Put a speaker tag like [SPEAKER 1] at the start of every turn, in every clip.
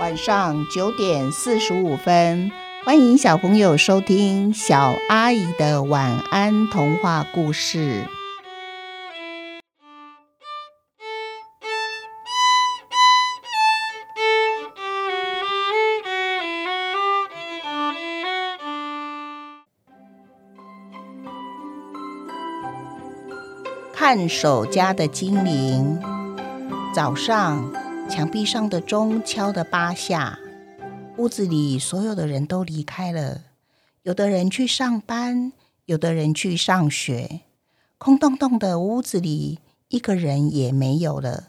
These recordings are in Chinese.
[SPEAKER 1] 晚上九点四十五分，欢迎小朋友收听小阿姨的晚安童话故事。看守家的精灵，早上墙壁上的钟敲了八下，屋子里所有的人都离开了，有的人去上班，有的人去上学，空洞洞的屋子里一个人也没有了。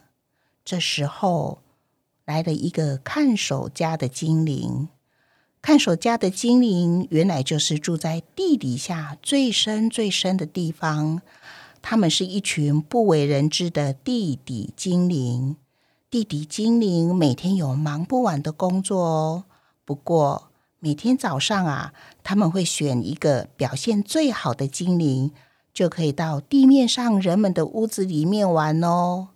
[SPEAKER 1] 这时候来了一个看守家的精灵，看守家的精灵原来就是住在地底下最深最深的地方。他们是一群不为人知的地底精灵。地底精灵每天有忙不完的工作哦。不过每天早上啊，他们会选一个表现最好的精灵，就可以到地面上人们的屋子里面玩哦。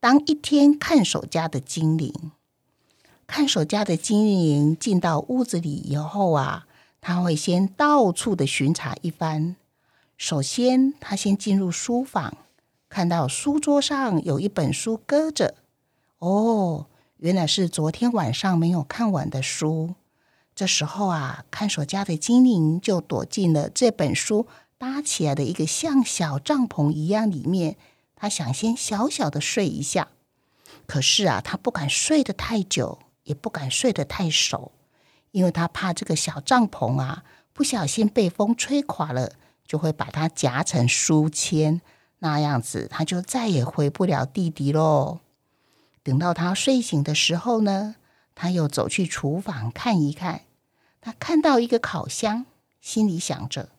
[SPEAKER 1] 当一天看守家的精灵，看守家的精灵进到屋子里以后啊，他会先到处的巡查一番。首先，他先进入书房，看到书桌上有一本书搁着。哦，原来是昨天晚上没有看完的书。这时候啊，看守家的精灵就躲进了这本书搭起来的一个像小帐篷一样里面。他想先小小的睡一下，可是啊，他不敢睡得太久，也不敢睡得太熟，因为他怕这个小帐篷啊不小心被风吹垮了。就会把它夹成书签，那样子他就再也回不了地底喽。等到他睡醒的时候呢，他又走去厨房看一看，他看到一个烤箱，心里想着：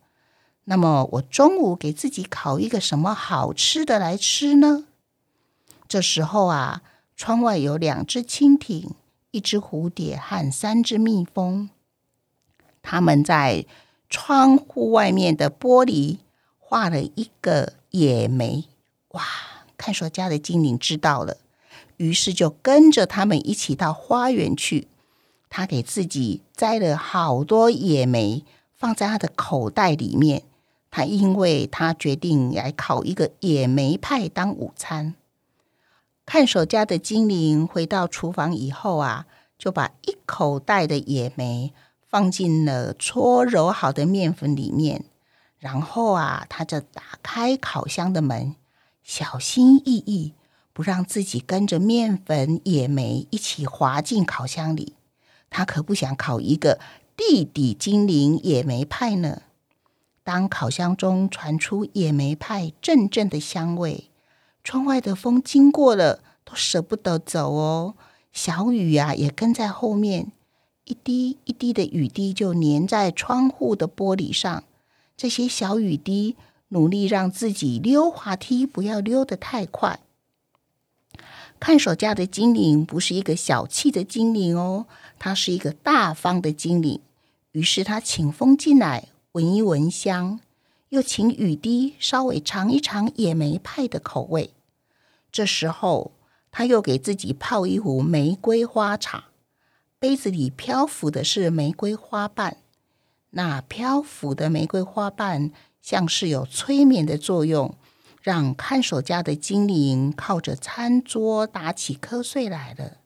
[SPEAKER 1] 那么我中午给自己烤一个什么好吃的来吃呢？这时候啊，窗外有两只蜻蜓、一只蝴蝶和三只蜜蜂，他们在。窗户外面的玻璃画了一个野莓，哇！看守家的精灵知道了，于是就跟着他们一起到花园去。他给自己摘了好多野莓，放在他的口袋里面。他因为他决定来烤一个野莓派当午餐。看守家的精灵回到厨房以后啊，就把一口袋的野莓。放进了搓揉好的面粉里面，然后啊，他就打开烤箱的门，小心翼翼不让自己跟着面粉、野莓一起滑进烤箱里。他可不想烤一个地底精灵野莓派呢。当烤箱中传出野莓派阵阵的香味，窗外的风经过了都舍不得走哦。小雨啊，也跟在后面。一滴一滴的雨滴就粘在窗户的玻璃上，这些小雨滴努力让自己溜滑梯不要溜得太快。看守家的精灵不是一个小气的精灵哦，他是一个大方的精灵。于是他请风进来闻一闻香，又请雨滴稍微尝一尝野莓派的口味。这时候他又给自己泡一壶玫瑰花茶。杯子里漂浮的是玫瑰花瓣，那漂浮的玫瑰花瓣像是有催眠的作用，让看守家的精灵靠着餐桌打起瞌睡来了。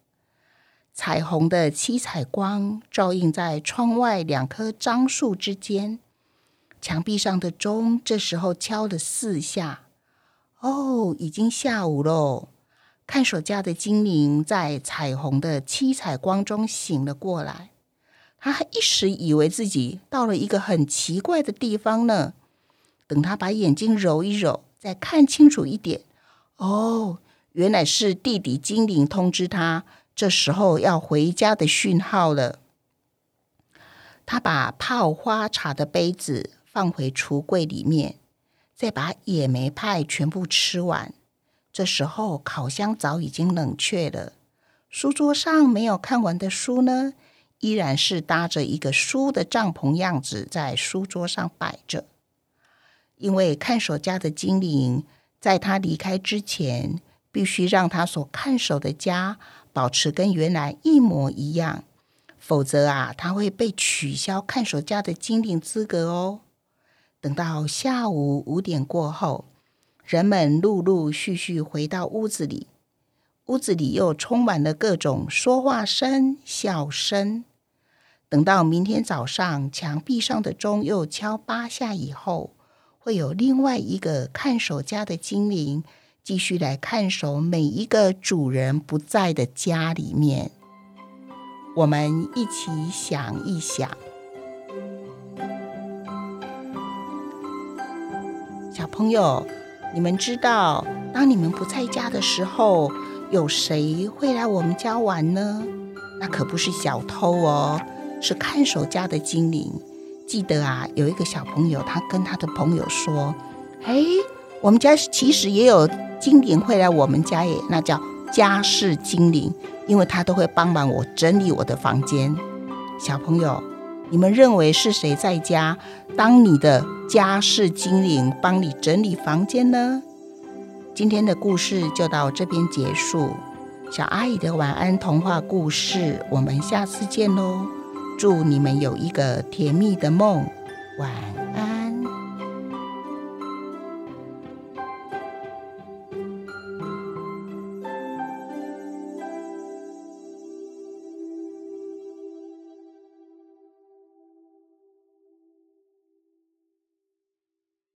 [SPEAKER 1] 彩虹的七彩光照映在窗外两棵樟树之间，墙壁上的钟这时候敲了四下。哦，已经下午喽。看守家的精灵在彩虹的七彩光中醒了过来，他还一时以为自己到了一个很奇怪的地方呢。等他把眼睛揉一揉，再看清楚一点，哦，原来是地底精灵通知他，这时候要回家的讯号了。他把泡花茶的杯子放回橱柜里面，再把野莓派全部吃完。这时候，烤箱早已经冷却了。书桌上没有看完的书呢，依然是搭着一个书的帐篷样子在书桌上摆着。因为看守家的精灵在他离开之前，必须让他所看守的家保持跟原来一模一样，否则啊，他会被取消看守家的精灵资格哦。等到下午五点过后，人们陆陆续续回到屋子里，屋子里又充满了各种说话声、笑声。等到明天早上，墙壁上的钟又敲八下以后，会有另外一个看守家的精灵继续来看守每一个主人不在的家里面。我们一起想一想，小朋友，你们知道，当你们不在家的时候，有谁会来我们家玩呢？那可不是小偷哦。是看守家的精灵。记得啊，有一个小朋友，他跟他的朋友说：“哎，我们家其实也有精灵会来我们家耶，那叫家事精灵，因为他都会帮忙我整理我的房间。”小朋友，你们认为是谁在家当你的家事精灵，帮你整理房间呢？今天的故事就到这边结束。小阿姨的晚安童话故事，我们下次见喽。祝你们有一个甜蜜的梦，晚安。